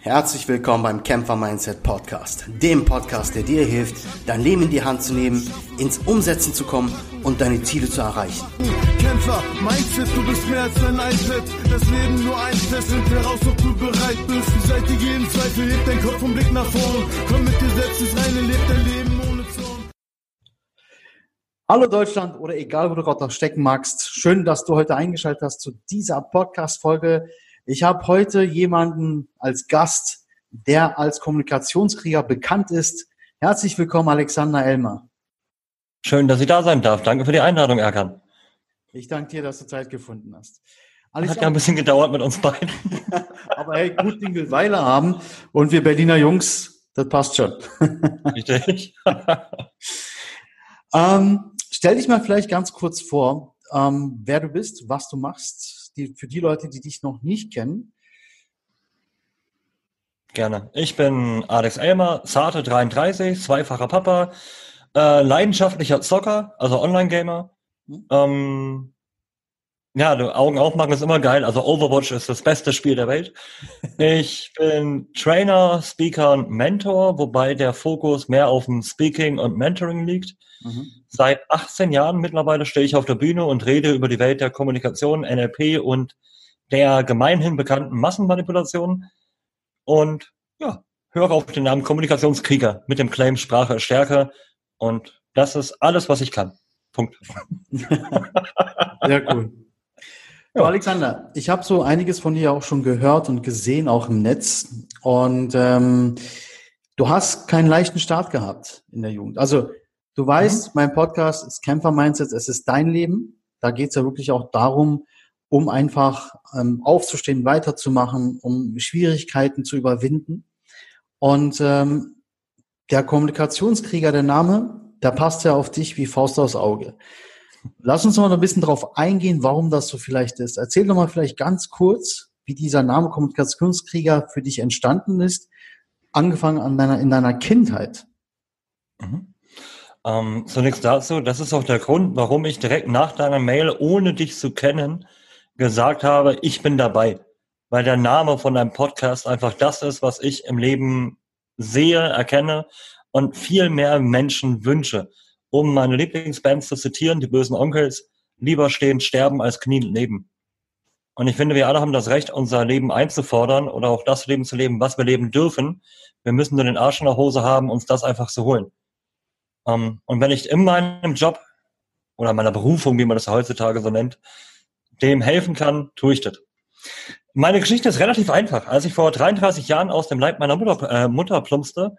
Herzlich willkommen beim Kämpfer Mindset Podcast, dem Podcast, der dir hilft, dein Leben in die Hand zu nehmen, ins Umsetzen zu kommen und deine Ziele zu erreichen. Kämpfer Mindset, du bist mehr als ein iPad. Das Leben nur ein Test, find heraus, ob du bereit bist. Die Seite jeden Zweifel, heb dein Kopf und Blick nach vorn. Komm mit dir selbst ins Reine, leb dein Leben ohne Zorn. Hallo Deutschland oder egal, wo du gerade noch stecken magst. Schön, dass du heute eingeschaltet hast zu dieser Podcast-Folge ich habe heute jemanden als Gast, der als Kommunikationskrieger bekannt ist. Herzlich willkommen, Alexander Elmer. Schön, dass ich da sein darf. Danke für die Einladung, Erkan. Ich danke dir, dass du Zeit gefunden hast. Alexander, Hat ja ein bisschen gedauert mit uns beiden. Aber hey, gut Ding will Weile haben und wir Berliner Jungs, das passt schon. Richtig. ähm, stell dich mal vielleicht ganz kurz vor, ähm, wer du bist, was du machst, die, für die Leute, die dich noch nicht kennen? Gerne. Ich bin Alex Elmer, Zarte 33, zweifacher Papa, äh, leidenschaftlicher Zocker, also Online-Gamer. Hm. Ähm, ja, du Augen aufmachen ist immer geil. Also Overwatch ist das beste Spiel der Welt. Ich bin Trainer, Speaker und Mentor, wobei der Fokus mehr auf dem Speaking und Mentoring liegt. Mhm. Seit 18 Jahren mittlerweile stehe ich auf der Bühne und rede über die Welt der Kommunikation, NLP und der gemeinhin bekannten Massenmanipulation. Und ja, höre auf den Namen Kommunikationskrieger mit dem Claim Sprache ist stärker. Und das ist alles, was ich kann. Punkt. Sehr cool. Ja. Alexander, ich habe so einiges von dir auch schon gehört und gesehen, auch im Netz. Und ähm, du hast keinen leichten Start gehabt in der Jugend. Also du weißt, mhm. mein Podcast ist Kämpfer Mindset, es ist dein Leben. Da geht es ja wirklich auch darum, um einfach ähm, aufzustehen, weiterzumachen, um Schwierigkeiten zu überwinden. Und ähm, der Kommunikationskrieger, der Name, der passt ja auf dich wie Faust aufs Auge. Lass uns mal ein bisschen darauf eingehen, warum das so vielleicht ist. Erzähl doch mal vielleicht ganz kurz, wie dieser Name Kommunikationskrieger für dich entstanden ist, angefangen an deiner, in deiner Kindheit. Mhm. Ähm, zunächst dazu, das ist auch der Grund, warum ich direkt nach deiner Mail, ohne dich zu kennen, gesagt habe, ich bin dabei. Weil der Name von deinem Podcast einfach das ist, was ich im Leben sehe, erkenne und viel mehr Menschen wünsche um meine Lieblingsbands zu zitieren, die bösen Onkels, lieber stehen, sterben als knien leben. Und ich finde, wir alle haben das Recht, unser Leben einzufordern oder auch das Leben zu leben, was wir leben dürfen. Wir müssen nur den Arsch in der Hose haben, uns das einfach zu holen. Um, ähm, und wenn ich in meinem Job oder meiner Berufung, wie man das heutzutage so nennt, dem helfen kann, tue ich das. Meine Geschichte ist relativ einfach. Als ich vor 33 Jahren aus dem Leib meiner Mutter, äh, Mutter plumpste,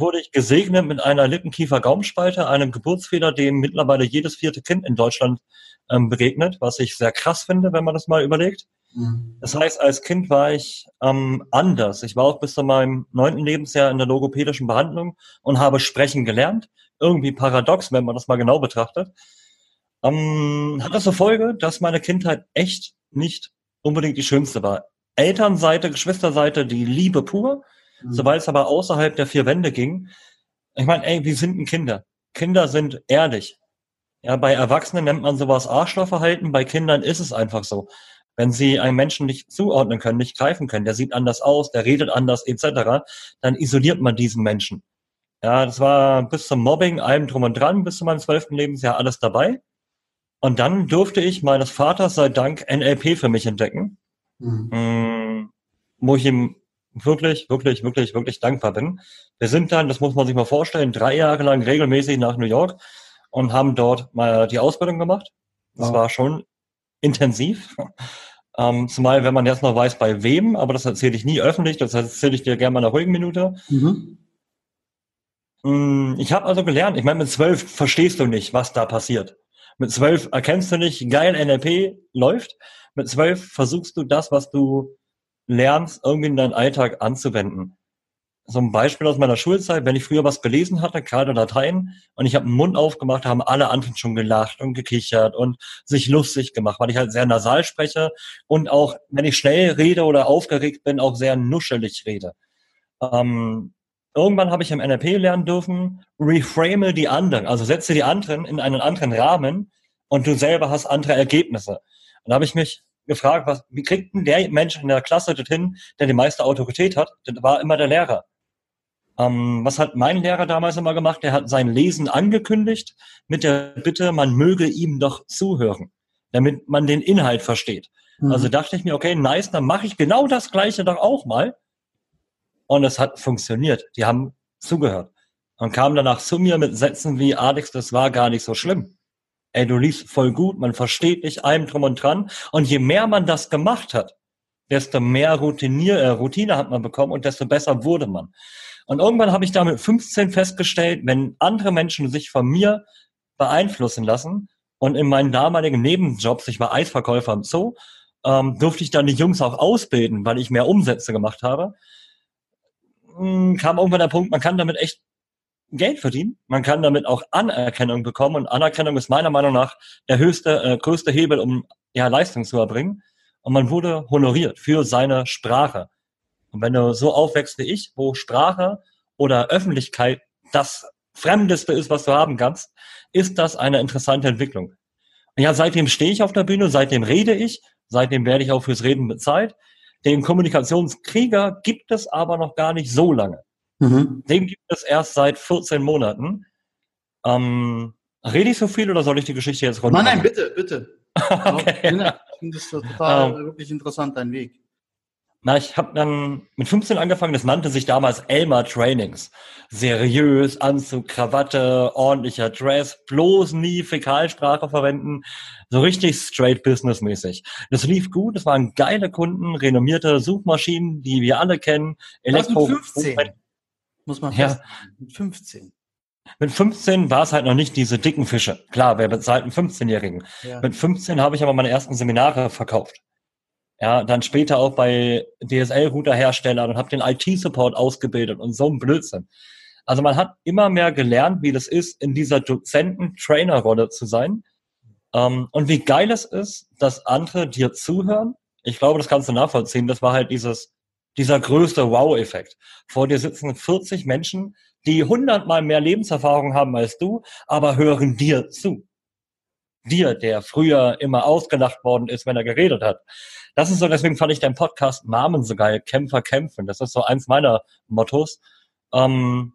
wurde ich gesegnet mit einer Lippenkiefer-Gaumenspalte, einem Geburtsfehler, dem mittlerweile jedes vierte Kind in Deutschland ähm, begegnet, was ich sehr krass finde, wenn man das mal überlegt. Mhm. Das heißt, als Kind war ich ähm, anders. Ich war auch bis zu meinem neunten Lebensjahr in der logopädischen Behandlung und habe sprechen gelernt. Irgendwie paradox, wenn man das mal genau betrachtet. Ähm, hat das zur Folge, dass meine Kindheit echt nicht unbedingt die schönste war. Elternseite, Geschwisterseite, die Liebe pur. Mhm. Sobald es aber außerhalb der vier Wände ging, ich meine, ey, wir sind ein Kinder. Kinder sind ehrlich. Ja, bei Erwachsenen nennt man sowas Arschlochverhalten, bei Kindern ist es einfach so. Wenn sie einen Menschen nicht zuordnen können, nicht greifen können, der sieht anders aus, der redet anders, etc., dann isoliert man diesen Menschen. Ja, das war bis zum Mobbing, allem drum und dran, bis zu meinem zwölften Lebensjahr alles dabei. Und dann durfte ich meines Vaters sei Dank NLP für mich entdecken, mhm. Mm, wo ich ihm wirklich, wirklich, wirklich, wirklich dankbar bin. Wir sind dann, das muss man sich mal vorstellen, drei Jahre lang regelmäßig nach New York und haben dort mal die Ausbildung gemacht. Das wow. war schon intensiv. Ähm, zumal, wenn man jetzt noch weiß, bei wem, aber das erzähle ich nie öffentlich, das erzähle ich dir gerne mal in einer ruhigen Minute. Mhm. Mm, ich habe also gelernt, ich meine, mit zwölf verstehst du nicht, was da passiert. Mit zwölf erkennst du nicht, geil, NLP läuft. Mit zwölf versuchst du das, was du lernst, irgendwie in deinen Alltag anzuwenden. So ein Beispiel aus meiner Schulzeit, wenn ich früher was gelesen hatte, gerade Latein, und ich habe den Mund aufgemacht, haben alle anderen schon gelacht und gekichert und sich lustig gemacht, weil ich halt sehr nasal spreche und auch, wenn ich schnell rede oder aufgeregt bin, auch sehr nuschelig rede. Ähm, irgendwann habe ich im NLP lernen dürfen, reframe die anderen, also setze die anderen in einen anderen Rahmen und du selber hast andere Ergebnisse. Und da habe ich mich gefragt, was, wie kriegt denn der Mensch in der Klasse dorthin, der die meiste Autorität hat? Das war immer der Lehrer. Ähm, was hat mein Lehrer damals immer gemacht? Der hat sein Lesen angekündigt mit der Bitte, man möge ihm doch zuhören, damit man den Inhalt versteht. Mhm. Also dachte ich mir, okay, nice, dann mache ich genau das Gleiche doch auch mal. Und es hat funktioniert. Die haben zugehört und kamen danach zu mir mit Sätzen wie, Alex, das war gar nicht so schlimm. Ey, du liest voll gut, man versteht dich einem drum und dran. Und je mehr man das gemacht hat, desto mehr Routinier, äh, Routine hat man bekommen und desto besser wurde man. Und irgendwann habe ich damit 15 festgestellt, wenn andere Menschen sich von mir beeinflussen lassen und in meinen damaligen Nebenjobs, ich war Eisverkäufer im Zoo, ähm, durfte ich dann die Jungs auch ausbilden, weil ich mehr Umsätze gemacht habe. Hm, kam irgendwann der Punkt, man kann damit echt Geld verdienen. Man kann damit auch Anerkennung bekommen und Anerkennung ist meiner Meinung nach der höchste, äh, größte Hebel, um ja Leistung zu erbringen. Und man wurde honoriert für seine Sprache. Und wenn du so aufwächst wie ich, wo Sprache oder Öffentlichkeit das Fremdeste ist, was du haben kannst, ist das eine interessante Entwicklung. Ja, seitdem stehe ich auf der Bühne, seitdem rede ich, seitdem werde ich auch fürs Reden bezahlt. Den Kommunikationskrieger gibt es aber noch gar nicht so lange. Mhm. Den gibt es erst seit 14 Monaten. Ähm, rede ich so viel oder soll ich die Geschichte jetzt runter? Nein, nein, bitte, bitte. okay. Ich finde das total ähm. wirklich interessant, dein Weg. Na, ich habe dann mit 15 angefangen, das nannte sich damals Elmar Trainings. Seriös, Anzug, Krawatte, ordentlicher Dress, bloß nie Fäkalsprache verwenden, so richtig straight businessmäßig. Das lief gut, es waren geile Kunden, renommierte Suchmaschinen, die wir alle kennen. Elektro 15, muss man ja. Mit 15. Mit 15 war es halt noch nicht diese dicken Fische. Klar, wer bezahlt einen 15-Jährigen? Ja. Mit 15 habe ich aber meine ersten Seminare verkauft. Ja, dann später auch bei DSL-Router-Herstellern und habe den IT-Support ausgebildet und so ein Blödsinn. Also man hat immer mehr gelernt, wie das ist, in dieser Dozenten-Trainer-Rolle zu sein. Ähm, und wie geil es ist, dass andere dir zuhören. Ich glaube, das kannst du nachvollziehen. Das war halt dieses, dieser größte Wow-Effekt. Vor dir sitzen 40 Menschen, die hundertmal mehr Lebenserfahrung haben als du, aber hören dir zu. Dir, der früher immer ausgelacht worden ist, wenn er geredet hat. Das ist so, deswegen fand ich deinen Podcast Namen so geil, Kämpfer kämpfen. Das ist so eins meiner Mottos. Ähm,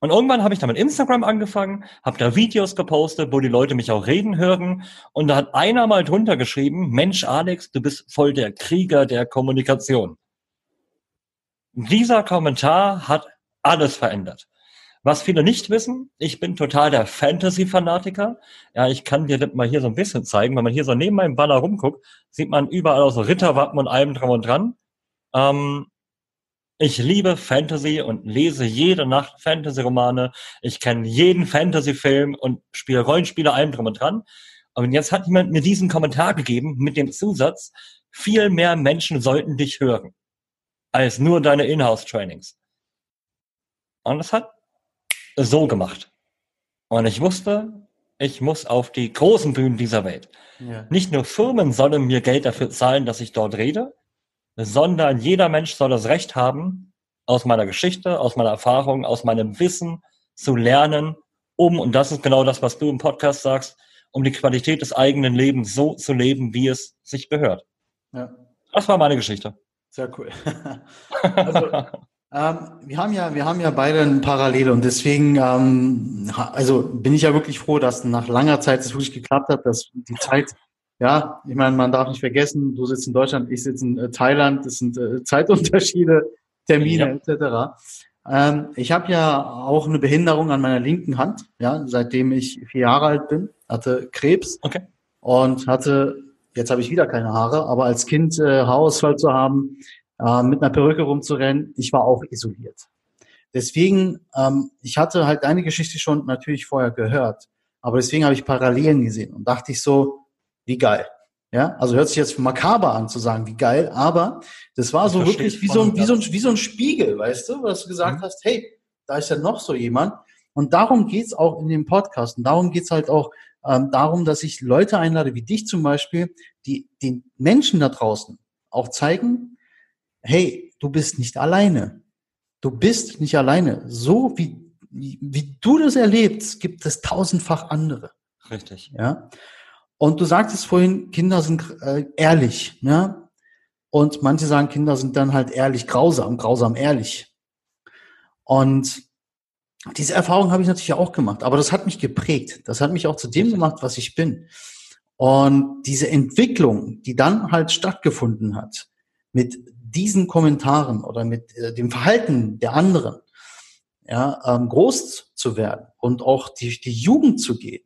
und irgendwann habe ich dann mit Instagram angefangen, habe da Videos gepostet, wo die Leute mich auch reden hören. Und da hat einer mal drunter geschrieben, Mensch Alex, du bist voll der Krieger der Kommunikation. Dieser Kommentar hat alles verändert. Was viele nicht wissen, ich bin total der Fantasy-Fanatiker. Ja, ich kann dir das mal hier so ein bisschen zeigen. Wenn man hier so neben meinem Banner rumguckt, sieht man überall auch so Ritterwappen und allem drum und dran. Ähm, ich liebe Fantasy und lese jede Nacht Fantasy-Romane. Ich kenne jeden Fantasy-Film und spiele Rollenspiele allem drum und dran. Und jetzt hat jemand mir diesen Kommentar gegeben mit dem Zusatz, viel mehr Menschen sollten dich hören als nur deine Inhouse-Trainings. Und das hat so gemacht. Und ich wusste, ich muss auf die großen Bühnen dieser Welt. Ja. Nicht nur Firmen sollen mir Geld dafür zahlen, dass ich dort rede, sondern jeder Mensch soll das Recht haben, aus meiner Geschichte, aus meiner Erfahrung, aus meinem Wissen zu lernen, um, und das ist genau das, was du im Podcast sagst, um die Qualität des eigenen Lebens so zu leben, wie es sich gehört. Ja. Das war meine Geschichte. Sehr cool. also, ähm, wir haben ja, wir haben ja beide ein Parallele und deswegen, ähm, also bin ich ja wirklich froh, dass nach langer Zeit es wirklich geklappt hat, dass die Zeit, ja, ich meine, man darf nicht vergessen, du sitzt in Deutschland, ich sitze in äh, Thailand, das sind äh, Zeitunterschiede, Termine ja. etc. Ähm, ich habe ja auch eine Behinderung an meiner linken Hand, ja, seitdem ich vier Jahre alt bin, hatte Krebs okay. und hatte, jetzt habe ich wieder keine Haare, aber als Kind äh, Haarausfall zu haben, äh, mit einer Perücke rumzurennen. Ich war auch isoliert. Deswegen, ähm, ich hatte halt deine Geschichte schon natürlich vorher gehört, aber deswegen habe ich Parallelen gesehen und dachte ich so, wie geil. Ja, also hört sich jetzt makaber an zu sagen, wie geil, aber das war so wirklich wie so, ein, wie, so ein, wie so ein Spiegel, weißt du, was du gesagt mhm. hast, hey, da ist ja noch so jemand. Und darum geht's auch in dem Podcast. Und darum geht's halt auch ähm, darum, dass ich Leute einlade, wie dich zum Beispiel, die den Menschen da draußen auch zeigen, hey, du bist nicht alleine. Du bist nicht alleine. So wie, wie, wie du das erlebst, gibt es tausendfach andere. Richtig. Ja. Und du sagtest vorhin, Kinder sind äh, ehrlich, ne? Und manche sagen, Kinder sind dann halt ehrlich grausam, grausam ehrlich. Und diese Erfahrung habe ich natürlich auch gemacht, aber das hat mich geprägt. Das hat mich auch zu dem gemacht, was ich bin. Und diese Entwicklung, die dann halt stattgefunden hat, mit diesen Kommentaren oder mit äh, dem Verhalten der anderen, ja, ähm, groß zu werden und auch die, die Jugend zu gehen.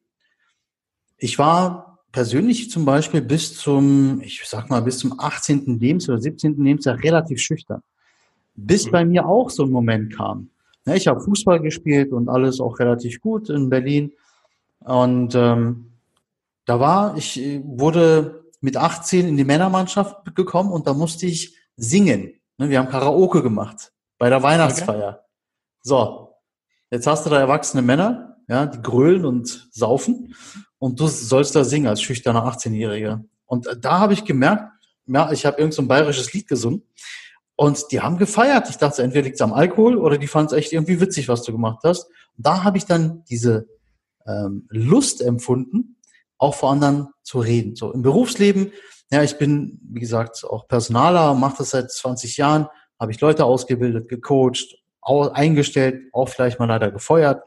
Ich war persönlich zum Beispiel bis zum, ich sag mal, bis zum 18. Lebens- oder 17. Lebensjahr relativ schüchtern. Bis mhm. bei mir auch so ein Moment kam. Ja, ich habe Fußball gespielt und alles auch relativ gut in Berlin. Und ähm, da war, ich äh, wurde mit 18 in die Männermannschaft gekommen und da musste ich singen. Ne, wir haben Karaoke gemacht bei der Weihnachtsfeier. Okay. So, jetzt hast du da erwachsene Männer, ja, die grölen und saufen und du sollst da singen als schüchterner 18-Jähriger. Und da habe ich gemerkt, ja, ich habe irgend so ein bayerisches Lied gesungen und die haben gefeiert. Ich dachte, entweder liegt es am Alkohol oder die fanden es echt irgendwie witzig, was du gemacht hast. Und da habe ich dann diese ähm, Lust empfunden, auch vor anderen zu reden. So im Berufsleben, ja, ich bin, wie gesagt, auch Personaler, mache das seit 20 Jahren, habe ich Leute ausgebildet, gecoacht, eingestellt, auch vielleicht mal leider gefeuert.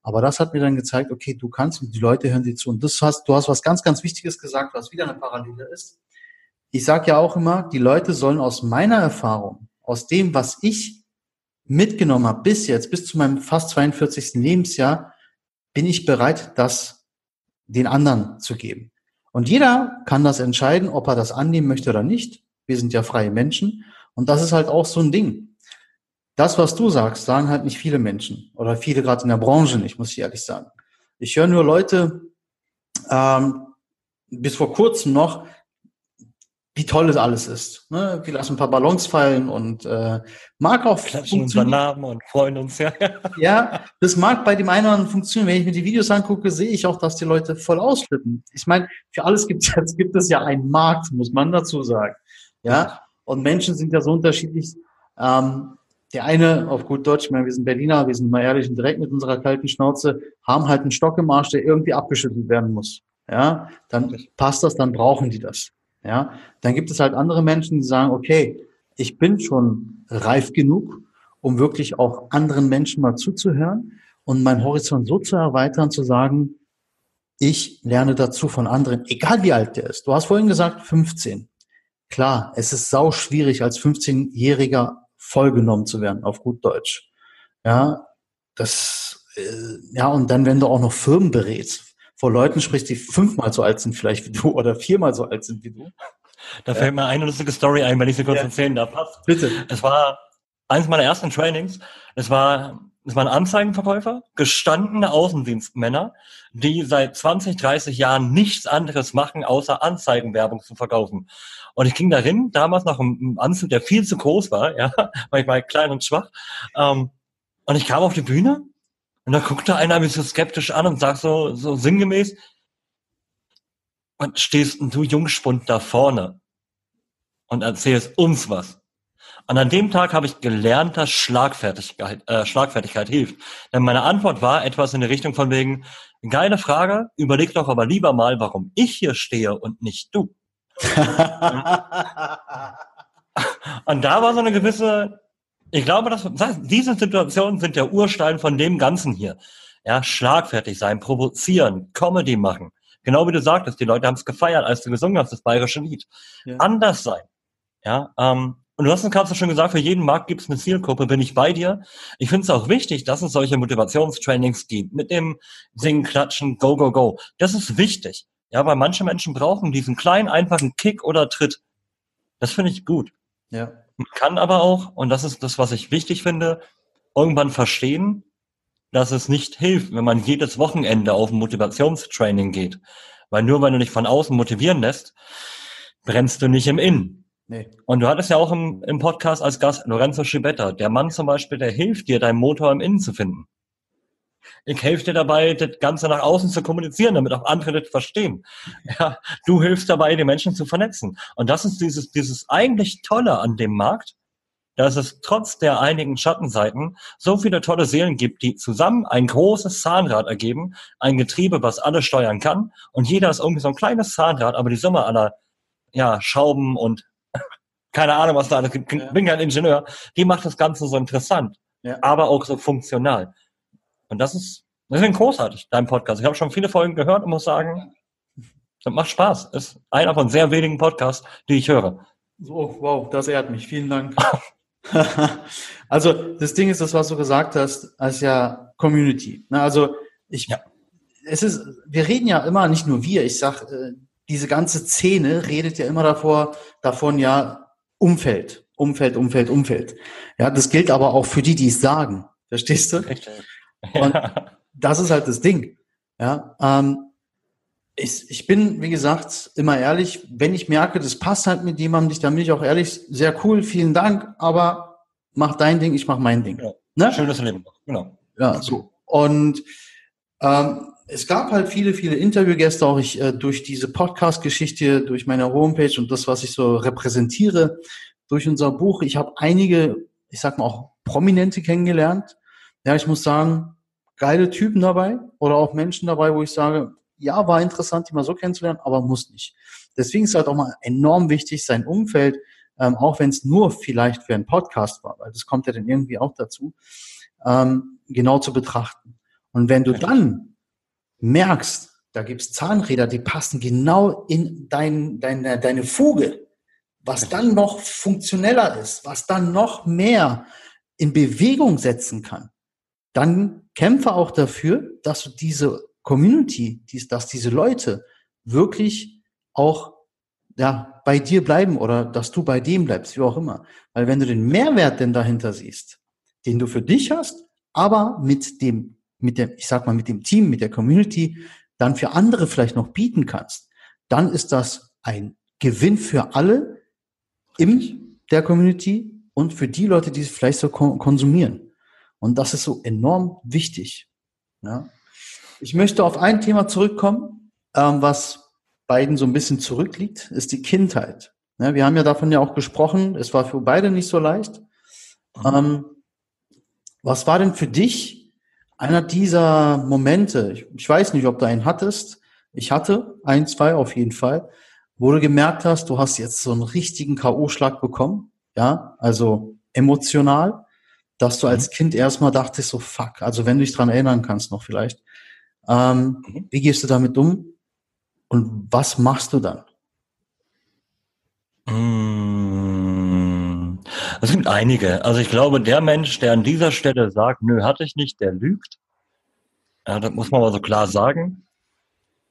Aber das hat mir dann gezeigt, okay, du kannst und die Leute hören dir zu. Und das hast, du hast was ganz, ganz Wichtiges gesagt, was wieder eine Parallele ist. Ich sage ja auch immer, die Leute sollen aus meiner Erfahrung, aus dem, was ich mitgenommen habe bis jetzt, bis zu meinem fast 42. Lebensjahr, bin ich bereit, das den anderen zu geben. Und jeder kann das entscheiden, ob er das annehmen möchte oder nicht. Wir sind ja freie Menschen. Und das ist halt auch so ein Ding das, was du sagst, sagen halt nicht viele Menschen oder viele gerade in der Branche nicht, muss ich ehrlich sagen. Ich höre nur Leute, ähm, bis vor kurzem noch, wie toll es alles ist. Ne? Wir lassen ein paar Ballons fallen und äh, mag auch Klatschen unsere Namen und freuen uns, ja. ja, das mag bei dem einen oder anderen funktionieren. Wenn ich mir die Videos angucke, sehe ich auch, dass die Leute voll ausflippen. Ich meine, für alles gibt es gibt es ja einen Markt, muss man dazu sagen. Ja, und Menschen sind ja so unterschiedlich. Ähm, der eine, auf gut Deutsch, ich meine, wir sind Berliner, wir sind mal ehrlich und direkt mit unserer kalten Schnauze, haben halt einen Stock im Arsch, der irgendwie abgeschüttelt werden muss. Ja, dann passt das, dann brauchen die das. Ja, dann gibt es halt andere Menschen, die sagen, okay, ich bin schon reif genug, um wirklich auch anderen Menschen mal zuzuhören und meinen Horizont so zu erweitern, zu sagen, ich lerne dazu von anderen, egal wie alt der ist. Du hast vorhin gesagt 15. Klar, es ist sau schwierig als 15-Jähriger vollgenommen zu werden, auf gut Deutsch. Ja, das, äh, ja, und dann, wenn du auch noch Firmen berätst, vor Leuten sprichst, die fünfmal so alt sind vielleicht wie du oder viermal so alt sind wie du. Da fällt mir eine lustige Story ein, wenn ich sie kurz ja. erzählen darf. Bitte. Es war eines meiner ersten Trainings. Es war, es waren Anzeigenverkäufer, gestandene Außendienstmänner, die seit 20, 30 Jahren nichts anderes machen, außer Anzeigenwerbung zu verkaufen. Und ich ging dahin, damals noch im Anzug, der viel zu groß war, ja, weil ich war klein und schwach. Ähm, und ich kam auf die Bühne und da guckte einer mich so skeptisch an und sagt so, so sinngemäß, und stehst du Jungspund da vorne und erzählst uns was. Und an dem Tag habe ich gelernt, dass Schlagfertigkeit, äh, Schlagfertigkeit hilft. Denn meine Antwort war etwas in der Richtung von wegen, geile Frage, überleg doch aber lieber mal, warum ich hier stehe und nicht du. und da war so eine gewisse, ich glaube, dass diese Situationen sind der Urstein von dem Ganzen hier. Ja, schlagfertig sein, provozieren, Comedy machen. Genau wie du sagtest, die Leute haben es gefeiert, als du gesungen hast, das bayerische Lied. Ja. Anders sein. Ja, ähm, und du hast es gerade schon gesagt, für jeden Markt gibt es eine Zielgruppe, bin ich bei dir. Ich finde es auch wichtig, dass es solche Motivationstrainings gibt, mit dem Singen, Klatschen, Go, Go, Go. Das ist wichtig. Ja, weil manche Menschen brauchen diesen kleinen, einfachen Kick oder Tritt. Das finde ich gut. Ja. Man kann aber auch, und das ist das, was ich wichtig finde, irgendwann verstehen, dass es nicht hilft, wenn man jedes Wochenende auf ein Motivationstraining geht. Weil nur wenn du dich von außen motivieren lässt, brennst du nicht im Innen. Nee. Und du hattest ja auch im, im Podcast als Gast Lorenzo Schibetta, der Mann zum Beispiel, der hilft dir, deinen Motor im Innen zu finden. Ich helfe dir dabei, das Ganze nach außen zu kommunizieren, damit auch andere das verstehen. Ja, du hilfst dabei, die Menschen zu vernetzen. Und das ist dieses, dieses eigentlich Tolle an dem Markt, dass es trotz der einigen Schattenseiten so viele tolle Seelen gibt, die zusammen ein großes Zahnrad ergeben, ein Getriebe, was alles steuern kann. Und jeder ist irgendwie so ein kleines Zahnrad, aber die Summe aller ja, Schrauben und keine Ahnung, was da alles gibt. Ich bin kein Ingenieur. Die macht das Ganze so interessant, ja. aber auch so funktional. Und das ist deswegen großartig, dein Podcast. Ich habe schon viele Folgen gehört und muss sagen, das macht Spaß. Ist einer von sehr wenigen Podcasts, die ich höre. So, wow, das ehrt mich. Vielen Dank. also das Ding ist, das, was du gesagt hast, als ja Community. Also ich, ja. es ist, wir reden ja immer, nicht nur wir, ich sag, äh, diese ganze Szene redet ja immer davor, davon ja Umfeld, Umfeld, Umfeld, Umfeld. Ja, das gilt aber auch für die, die es sagen. Verstehst du? Richtig. Und das ist halt das Ding. Ja, ähm, ich, ich bin, wie gesagt, immer ehrlich, wenn ich merke, das passt halt mit jemandem dann bin ich auch ehrlich, sehr cool, vielen Dank, aber mach dein Ding, ich mach mein Ding. Ja. Ne? Schönes Leben, genau. Ja, so. Und ähm, es gab halt viele, viele Interviewgäste, auch ich äh, durch diese Podcast-Geschichte, durch meine Homepage und das, was ich so repräsentiere, durch unser Buch. Ich habe einige, ich sag mal auch Prominente kennengelernt. Ja, ich muss sagen, geile Typen dabei oder auch Menschen dabei, wo ich sage, ja, war interessant, die mal so kennenzulernen, aber muss nicht. Deswegen ist halt auch mal enorm wichtig, sein Umfeld, ähm, auch wenn es nur vielleicht für einen Podcast war, weil das kommt ja dann irgendwie auch dazu, ähm, genau zu betrachten. Und wenn du dann merkst, da gibt's Zahnräder, die passen genau in dein, deine, deine Fuge, was dann noch funktioneller ist, was dann noch mehr in Bewegung setzen kann, dann kämpfe auch dafür, dass du diese Community, dies, dass diese Leute wirklich auch ja, bei dir bleiben oder dass du bei dem bleibst, wie auch immer. Weil wenn du den Mehrwert denn dahinter siehst, den du für dich hast, aber mit dem, mit dem, ich sag mal, mit dem Team, mit der Community, dann für andere vielleicht noch bieten kannst, dann ist das ein Gewinn für alle in der Community und für die Leute, die es vielleicht so konsumieren. Und das ist so enorm wichtig. Ja. Ich möchte auf ein Thema zurückkommen, ähm, was beiden so ein bisschen zurückliegt, ist die Kindheit. Ja, wir haben ja davon ja auch gesprochen, es war für beide nicht so leicht. Mhm. Ähm, was war denn für dich einer dieser Momente? Ich, ich weiß nicht, ob du einen hattest. Ich hatte ein, zwei auf jeden Fall, wo du gemerkt hast, du hast jetzt so einen richtigen K.O.-Schlag bekommen. Ja, also emotional, dass du als mhm. Kind erstmal dachtest, so fuck, also wenn du dich dran erinnern kannst noch vielleicht, ähm, mhm. Wie gehst du damit um? Und was machst du dann? Mm, es gibt einige. Also ich glaube, der Mensch, der an dieser Stelle sagt, nö, hatte ich nicht, der lügt. Ja, das muss man aber so klar sagen.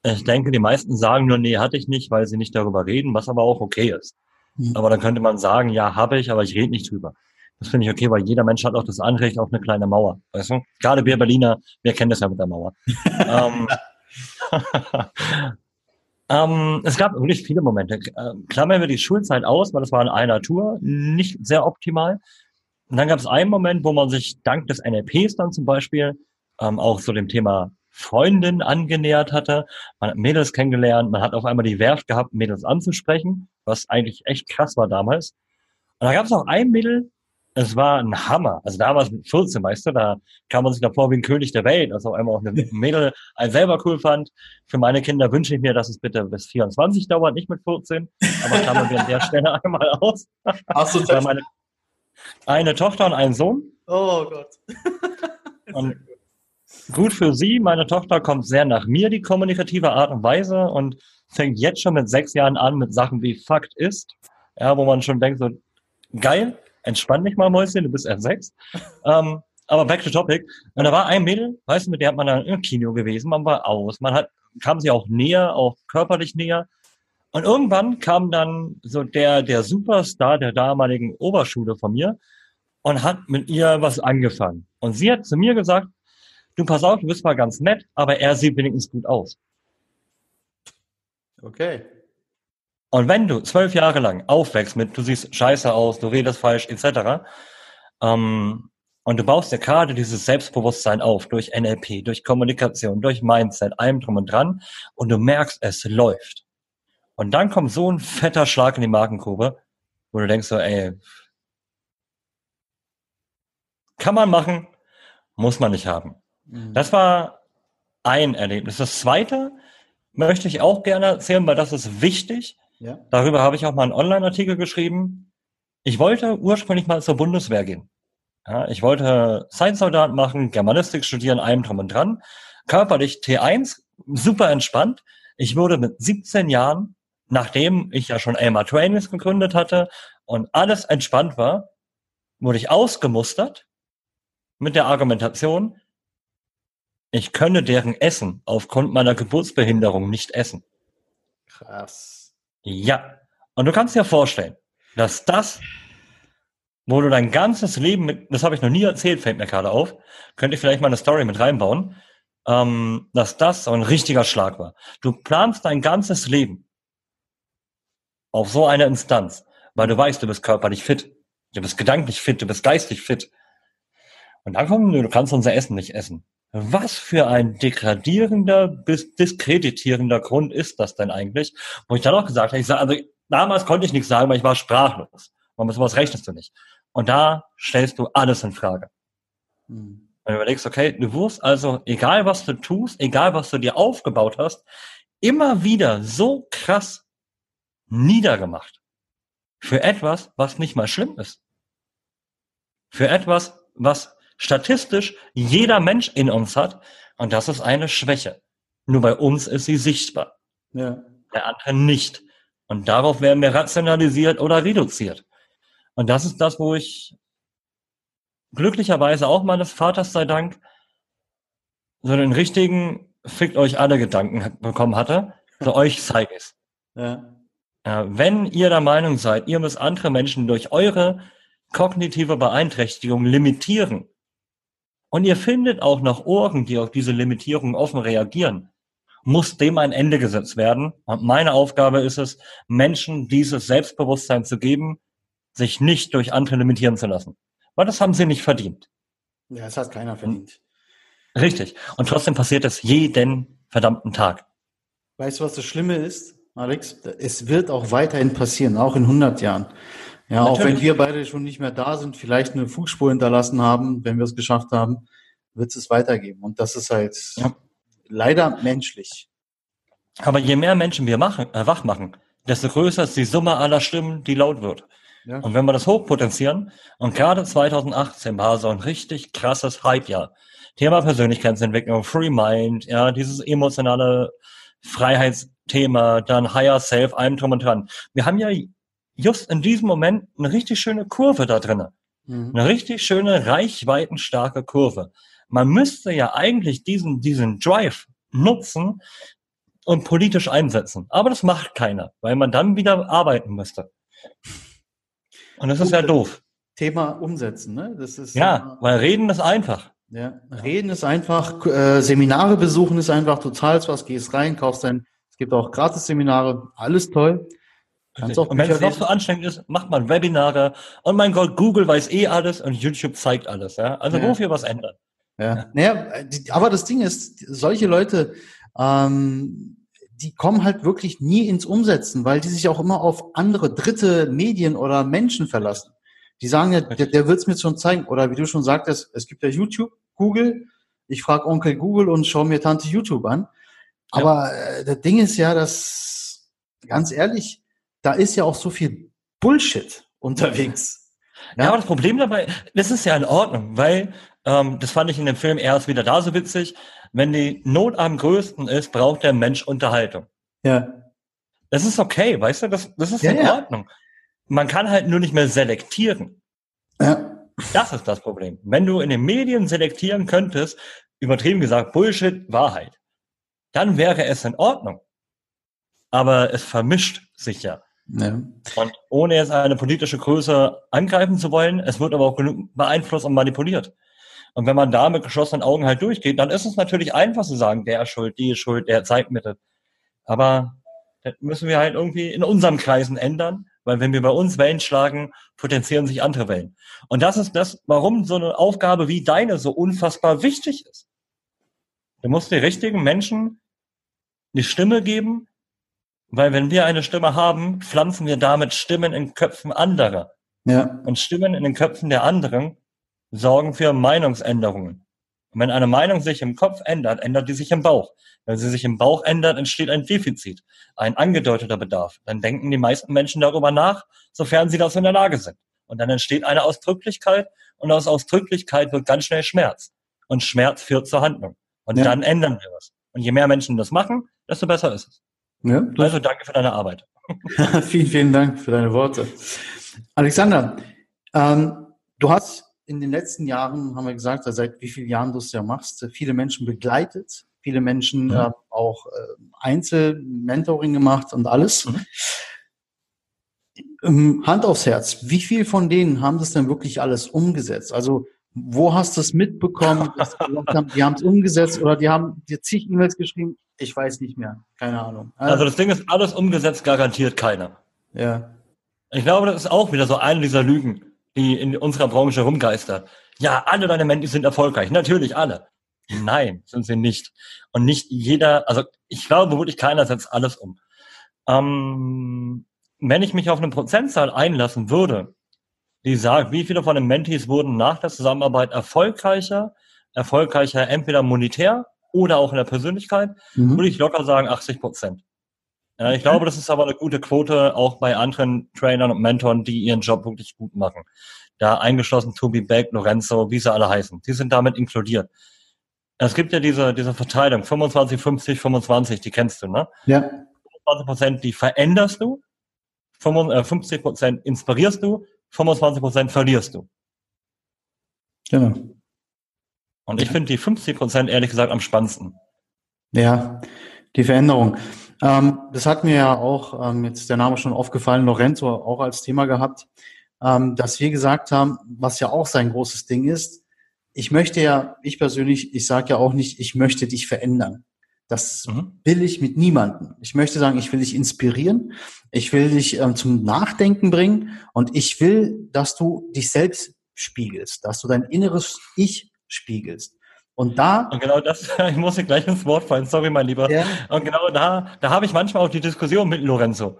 Ich denke, die meisten sagen nur, nee, hatte ich nicht, weil sie nicht darüber reden, was aber auch okay ist. Mhm. Aber dann könnte man sagen, ja, habe ich, aber ich rede nicht drüber. Das finde ich okay, weil jeder Mensch hat auch das Anrecht auf eine kleine Mauer. Weißt du? Gerade wir Berliner, wir kennen das ja mit der Mauer. ähm, ähm, es gab wirklich viele Momente. Ähm, klammern wir die Schulzeit aus, weil das war in einer Tour nicht sehr optimal. Und dann gab es einen Moment, wo man sich dank des NLPs dann zum Beispiel ähm, auch so dem Thema Freundin angenähert hatte. Man hat Mädels kennengelernt, man hat auf einmal die Werft gehabt, Mädels anzusprechen, was eigentlich echt krass war damals. Und da gab es auch ein Mädel, es war ein Hammer. Also damals mit 14, weißt du, da kam man sich davor wie ein König der Welt, also auf einmal auch eine Mädel einen selber cool fand. Für meine Kinder wünsche ich mir, dass es bitte bis 24 dauert, nicht mit 14. Aber klammern wir an der Stelle einmal aus. Hast du das? meine, eine Tochter und einen Sohn. Oh Gott. und gut für sie. Meine Tochter kommt sehr nach mir, die kommunikative Art und Weise und fängt jetzt schon mit sechs Jahren an mit Sachen wie Fakt ist. Ja, wo man schon denkt so, geil entspann dich mal, Mäuschen, du bist erst sechs. ähm, aber back to topic. Und da war ein Mädel, weißt du, mit der hat man dann im Kino gewesen, man war aus, man hat, kam sie auch näher, auch körperlich näher. Und irgendwann kam dann so der, der Superstar der damaligen Oberschule von mir und hat mit ihr was angefangen. Und sie hat zu mir gesagt, du pass auf, du bist mal ganz nett, aber er sieht wenigstens gut aus. Okay. Und wenn du zwölf Jahre lang aufwächst mit, du siehst scheiße aus, du redest falsch, etc., ähm, und du baust dir gerade dieses Selbstbewusstsein auf durch NLP, durch Kommunikation, durch Mindset, allem drum und dran, und du merkst, es läuft. Und dann kommt so ein fetter Schlag in die Markenkurve, wo du denkst so, ey, Kann man machen, muss man nicht haben. Mhm. Das war ein Erlebnis. Das zweite möchte ich auch gerne erzählen, weil das ist wichtig. Ja. Darüber habe ich auch mal einen Online-Artikel geschrieben. Ich wollte ursprünglich mal zur Bundeswehr gehen. Ja, ich wollte Science-Soldat machen, Germanistik studieren, allem drum und dran. Körperlich T1, super entspannt. Ich wurde mit 17 Jahren, nachdem ich ja schon Elmar Trainings gegründet hatte und alles entspannt war, wurde ich ausgemustert mit der Argumentation, ich könne deren Essen aufgrund meiner Geburtsbehinderung nicht essen. Krass. Ja. Und du kannst dir vorstellen, dass das, wo du dein ganzes Leben mit, das habe ich noch nie erzählt, fällt mir gerade auf, könnte ich vielleicht mal eine Story mit reinbauen, ähm, dass das so ein richtiger Schlag war. Du planst dein ganzes Leben auf so eine Instanz, weil du weißt, du bist körperlich fit, du bist gedanklich fit, du bist geistig fit. Und dann kommen, du kannst unser Essen nicht essen. Was für ein degradierender bis diskreditierender Grund ist das denn eigentlich? Wo ich dann auch gesagt habe, ich sage, also damals konnte ich nichts sagen, weil ich war sprachlos. Und mit sowas rechnest du nicht. Und da stellst du alles in Frage. Hm. Wenn du überlegst, okay, du wirst also, egal was du tust, egal was du dir aufgebaut hast, immer wieder so krass niedergemacht. Für etwas, was nicht mal schlimm ist. Für etwas, was statistisch jeder Mensch in uns hat. Und das ist eine Schwäche. Nur bei uns ist sie sichtbar. Ja. Der andere nicht. Und darauf werden wir rationalisiert oder reduziert. Und das ist das, wo ich glücklicherweise auch meines Vaters sei Dank so den richtigen fickt euch alle Gedanken bekommen hatte. So euch zeige es. Ja, wenn ihr der Meinung seid, ihr müsst andere Menschen durch eure kognitive Beeinträchtigung limitieren, und ihr findet auch noch Ohren, die auf diese Limitierung offen reagieren, muss dem ein Ende gesetzt werden. Und meine Aufgabe ist es, Menschen dieses Selbstbewusstsein zu geben, sich nicht durch andere limitieren zu lassen. Weil das haben sie nicht verdient. Ja, das hat keiner verdient. Richtig. Und trotzdem passiert es jeden verdammten Tag. Weißt du, was das Schlimme ist, Alex? Es wird auch weiterhin passieren, auch in 100 Jahren. Ja, Natürlich. auch wenn wir beide schon nicht mehr da sind, vielleicht eine Fußspur hinterlassen haben, wenn wir es geschafft haben, wird es weitergeben. Und das ist halt ja. leider menschlich. Aber je mehr Menschen wir machen, äh, wach machen, desto größer ist die Summe aller Stimmen, die laut wird. Ja. Und wenn wir das hochpotenzieren, und gerade 2018 war so ein richtig krasses Hype-Jahr. Thema Persönlichkeitsentwicklung, Free Mind, ja, dieses emotionale Freiheitsthema, dann Higher Self, allem drum und dran. Wir haben ja just in diesem Moment eine richtig schöne Kurve da drinnen. Mhm. Eine richtig schöne, reichweitenstarke Kurve. Man müsste ja eigentlich diesen, diesen Drive nutzen und politisch einsetzen. Aber das macht keiner, weil man dann wieder arbeiten müsste. Und das ist ja doof. Thema umsetzen, ne? Das ist ja, weil reden ist einfach. Ja, reden ist einfach, äh, Seminare besuchen ist einfach, du zahlst was, gehst rein, kaufst dein, es gibt auch Gratis-Seminare, alles toll. Kannst auch und wenn es noch so anstrengend ist, macht man Webinare und mein Gott, Google weiß eh alles und YouTube zeigt alles. Ja? Also ja. wofür was ändern? Ja. Naja, aber das Ding ist, solche Leute, ähm, die kommen halt wirklich nie ins Umsetzen, weil die sich auch immer auf andere dritte Medien oder Menschen verlassen. Die sagen ja, der, der wird es mir schon zeigen. Oder wie du schon sagtest, es gibt ja YouTube, Google. Ich frage Onkel Google und schaue mir Tante YouTube an. Aber ja. äh, das Ding ist ja, dass, ganz ehrlich, da ist ja auch so viel Bullshit unterwegs. Ja, ja aber das Problem dabei, das ist ja in Ordnung, weil ähm, das fand ich in dem Film erst wieder da so witzig. Wenn die Not am größten ist, braucht der Mensch Unterhaltung. Ja. Das ist okay, weißt du, das, das ist ja, in ja. Ordnung. Man kann halt nur nicht mehr selektieren. Ja. Das ist das Problem. Wenn du in den Medien selektieren könntest, übertrieben gesagt, Bullshit, Wahrheit, dann wäre es in Ordnung. Aber es vermischt sich ja. Ja. Und ohne jetzt eine politische Größe angreifen zu wollen, es wird aber auch genug beeinflusst und manipuliert. Und wenn man da mit geschlossenen Augen halt durchgeht, dann ist es natürlich einfach zu sagen, der ist schuld, die ist schuld, der zeigt Mittel. Aber das müssen wir halt irgendwie in unseren Kreisen ändern, weil wenn wir bei uns Wellen schlagen, potenzieren sich andere Wellen. Und das ist das, warum so eine Aufgabe wie deine so unfassbar wichtig ist. Du musst die richtigen Menschen die Stimme geben, weil wenn wir eine Stimme haben, pflanzen wir damit Stimmen in Köpfen anderer. Ja. Und Stimmen in den Köpfen der anderen sorgen für Meinungsänderungen. Und wenn eine Meinung sich im Kopf ändert, ändert die sich im Bauch. Wenn sie sich im Bauch ändert, entsteht ein Defizit, ein angedeuteter Bedarf. Dann denken die meisten Menschen darüber nach, sofern sie dazu in der Lage sind. Und dann entsteht eine Ausdrücklichkeit und aus Ausdrücklichkeit wird ganz schnell Schmerz. Und Schmerz führt zur Handlung. Und ja. dann ändern wir was. Und je mehr Menschen das machen, desto besser ist es. Ja, also danke für deine Arbeit. vielen, vielen Dank für deine Worte. Alexander, ähm, du hast in den letzten Jahren, haben wir gesagt, seit wie vielen Jahren du es ja machst, viele Menschen begleitet, viele Menschen mhm. äh, auch äh, Einzel-Mentoring gemacht und alles. Mhm. Ähm, Hand aufs Herz, wie viel von denen haben das denn wirklich alles umgesetzt? Also wo hast du es mitbekommen, dass sie gesagt haben, die haben es umgesetzt oder die haben dir zig E-Mails geschrieben? Ich weiß nicht mehr, keine Ahnung. Also das Ding ist, alles umgesetzt garantiert keiner. Ja. Ich glaube, das ist auch wieder so eine dieser Lügen, die in unserer Branche rumgeistern. Ja, alle deine Mentis sind erfolgreich. Natürlich alle. Nein, sind sie nicht. Und nicht jeder, also ich glaube wirklich keiner setzt alles um. Ähm, wenn ich mich auf eine Prozentzahl einlassen würde, die sagt, wie viele von den Mentees wurden nach der Zusammenarbeit erfolgreicher, erfolgreicher entweder monetär oder auch in der Persönlichkeit, mhm. würde ich locker sagen 80 Prozent. Ja, ich glaube, das ist aber eine gute Quote auch bei anderen Trainern und Mentoren, die ihren Job wirklich gut machen. Da eingeschlossen Tobi Beck, Lorenzo, wie sie alle heißen. Die sind damit inkludiert. Es gibt ja diese, diese Verteilung, 25, 50, 25, die kennst du, ne? Ja. 25 Prozent, die veränderst du, 50 Prozent inspirierst du, 25 Prozent verlierst du. Genau. Und ich finde die 50 Prozent ehrlich gesagt am spannendsten. Ja, die Veränderung. Ähm, das hat mir ja auch, ähm, jetzt der Name schon aufgefallen, Lorenzo auch als Thema gehabt, ähm, dass wir gesagt haben, was ja auch sein großes Ding ist, ich möchte ja, ich persönlich, ich sage ja auch nicht, ich möchte dich verändern. Das mhm. will ich mit niemandem. Ich möchte sagen, ich will dich inspirieren, ich will dich ähm, zum Nachdenken bringen und ich will, dass du dich selbst spiegelst, dass du dein inneres Ich spiegelst. Und da. Und genau das, ich muss dir gleich ins Wort fallen, sorry, mein Lieber. Ja. Und genau da, da habe ich manchmal auch die Diskussion mit Lorenzo.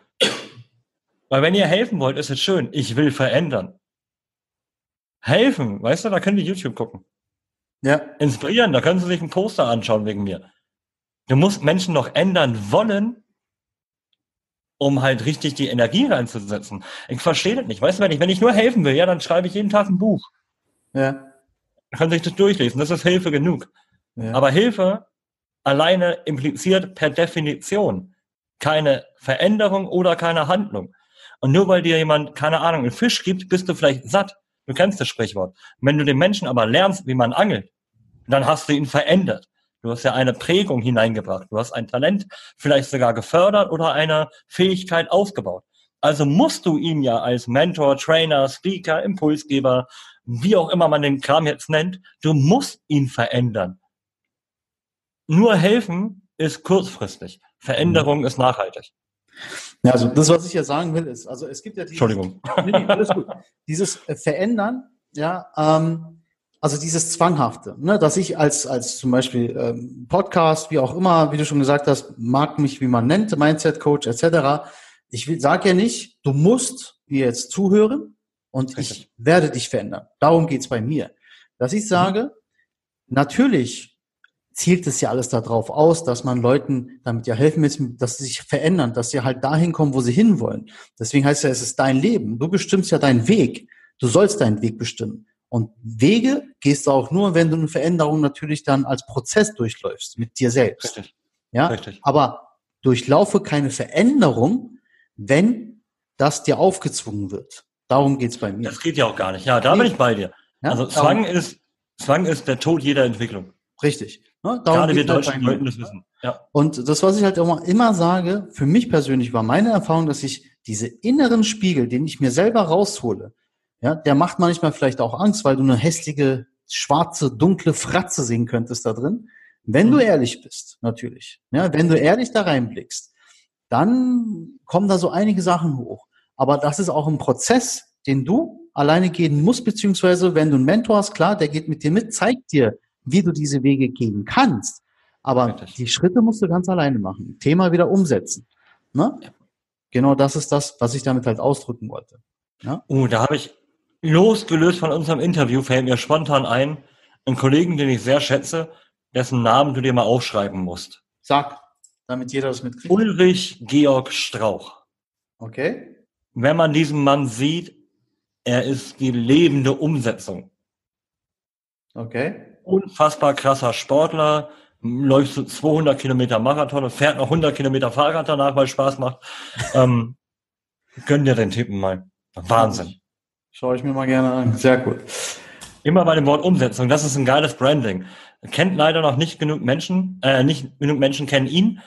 Weil wenn ihr helfen wollt, ist es schön. Ich will verändern. Helfen, weißt du, da können die YouTube gucken. Ja. Inspirieren, da können sie sich ein Poster anschauen wegen mir. Du musst Menschen noch ändern wollen, um halt richtig die Energie reinzusetzen. Ich verstehe das nicht. Weißt du, wenn ich, wenn ich nur helfen will, ja, dann schreibe ich jeden Tag ein Buch. Ja. Kann sich das durchlesen. Das ist Hilfe genug. Ja. Aber Hilfe alleine impliziert per Definition keine Veränderung oder keine Handlung. Und nur weil dir jemand, keine Ahnung, einen Fisch gibt, bist du vielleicht satt. Du kennst das Sprichwort. wenn du den Menschen aber lernst, wie man angelt, dann hast du ihn verändert. Du hast ja eine Prägung hineingebracht. Du hast ein Talent vielleicht sogar gefördert oder eine Fähigkeit aufgebaut. Also musst du ihn ja als Mentor, Trainer, Speaker, Impulsgeber, wie auch immer man den Kram jetzt nennt, du musst ihn verändern. Nur helfen ist kurzfristig. Veränderung mhm. ist nachhaltig. Ja, also das, was ich ja sagen will, ist, also es gibt ja dieses, Entschuldigung. Nee, nee, alles gut. Dieses Verändern, ja, ähm, also dieses Zwanghafte, ne, dass ich als, als zum Beispiel ähm, Podcast, wie auch immer, wie du schon gesagt hast, mag mich, wie man nennt, Mindset Coach etc. Ich sage ja nicht, du musst mir jetzt zuhören und Richtig. ich werde dich verändern. Darum geht's bei mir. Dass ich sage, mhm. natürlich zielt es ja alles darauf aus, dass man Leuten damit ja helfen will, dass sie sich verändern, dass sie halt dahin kommen, wo sie hinwollen. Deswegen heißt ja, es ist dein Leben. Du bestimmst ja deinen Weg. Du sollst deinen Weg bestimmen. Und Wege gehst du auch nur, wenn du eine Veränderung natürlich dann als Prozess durchläufst, mit dir selbst. Richtig. Ja, Richtig. aber durchlaufe keine Veränderung, wenn das dir aufgezwungen wird. Darum geht's bei mir. Das geht ja auch gar nicht. Ja, da nee. bin ich bei dir. Ja? Also Zwang ist, Zwang ist der Tod jeder Entwicklung. Richtig. Ne? Gerade wir halt Deutschen sollten das wissen. Ja. Und das, was ich halt immer, immer sage, für mich persönlich war meine Erfahrung, dass ich diese inneren Spiegel, den ich mir selber raushole, ja, der macht manchmal vielleicht auch Angst, weil du eine hässliche, schwarze, dunkle Fratze sehen könntest da drin. Wenn mhm. du ehrlich bist, natürlich. Ja, wenn du ehrlich da reinblickst, dann kommen da so einige Sachen hoch. Aber das ist auch ein Prozess, den du alleine gehen musst, beziehungsweise wenn du einen Mentor hast, klar, der geht mit dir mit, zeigt dir, wie du diese Wege gehen kannst. Aber Richtig. die Schritte musst du ganz alleine machen. Thema wieder umsetzen. Ne? Ja. Genau das ist das, was ich damit halt ausdrücken wollte. Ja? Oh, da habe ich losgelöst von unserem Interview fällt mir spontan ein, einen Kollegen, den ich sehr schätze, dessen Namen du dir mal aufschreiben musst. Sag, damit jeder das mitkriegt. Ulrich Georg Strauch. Okay. Wenn man diesen Mann sieht, er ist die lebende Umsetzung. Okay. Unfassbar krasser Sportler, läuft so 200 Kilometer Marathon und fährt noch 100 Kilometer Fahrrad danach, weil es Spaß macht. ähm, gönn dir den Tippen mal. Wahnsinn. Schaue ich mir mal gerne an. Sehr gut. Immer bei dem Wort Umsetzung. Das ist ein geiles Branding. Kennt leider noch nicht genug Menschen, äh, nicht genug Menschen kennen ihn.